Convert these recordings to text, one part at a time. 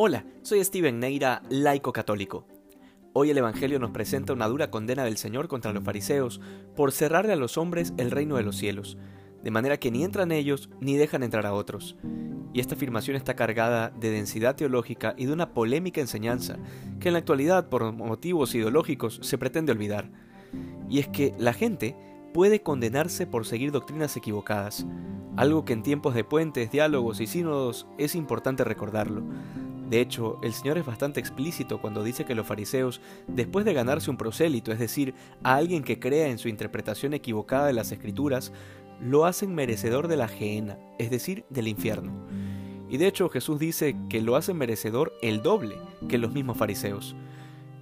Hola, soy Steven Neira, laico católico. Hoy el Evangelio nos presenta una dura condena del Señor contra los fariseos por cerrarle a los hombres el reino de los cielos, de manera que ni entran ellos ni dejan entrar a otros. Y esta afirmación está cargada de densidad teológica y de una polémica enseñanza que en la actualidad por motivos ideológicos se pretende olvidar. Y es que la gente puede condenarse por seguir doctrinas equivocadas, algo que en tiempos de puentes, diálogos y sínodos es importante recordarlo. De hecho, el Señor es bastante explícito cuando dice que los fariseos, después de ganarse un prosélito, es decir, a alguien que crea en su interpretación equivocada de las escrituras, lo hacen merecedor de la gehenna, es decir, del infierno. Y de hecho Jesús dice que lo hacen merecedor el doble que los mismos fariseos.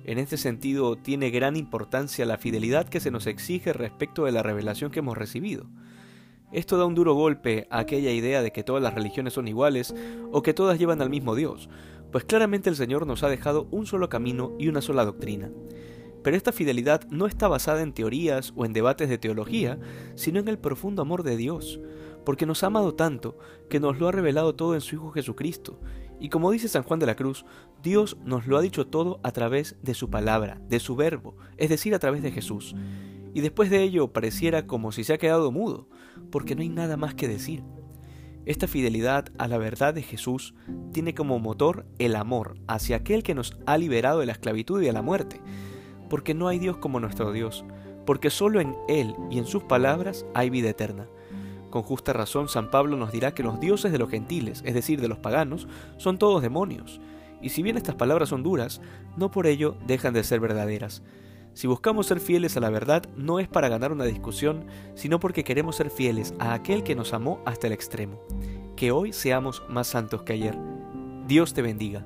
En este sentido, tiene gran importancia la fidelidad que se nos exige respecto de la revelación que hemos recibido. Esto da un duro golpe a aquella idea de que todas las religiones son iguales o que todas llevan al mismo Dios, pues claramente el Señor nos ha dejado un solo camino y una sola doctrina. Pero esta fidelidad no está basada en teorías o en debates de teología, sino en el profundo amor de Dios, porque nos ha amado tanto que nos lo ha revelado todo en su Hijo Jesucristo. Y como dice San Juan de la Cruz, Dios nos lo ha dicho todo a través de su palabra, de su verbo, es decir, a través de Jesús. Y después de ello pareciera como si se ha quedado mudo, porque no hay nada más que decir. Esta fidelidad a la verdad de Jesús tiene como motor el amor hacia aquel que nos ha liberado de la esclavitud y de la muerte, porque no hay Dios como nuestro Dios, porque solo en Él y en sus palabras hay vida eterna. Con justa razón San Pablo nos dirá que los dioses de los gentiles, es decir, de los paganos, son todos demonios, y si bien estas palabras son duras, no por ello dejan de ser verdaderas. Si buscamos ser fieles a la verdad, no es para ganar una discusión, sino porque queremos ser fieles a aquel que nos amó hasta el extremo. Que hoy seamos más santos que ayer. Dios te bendiga.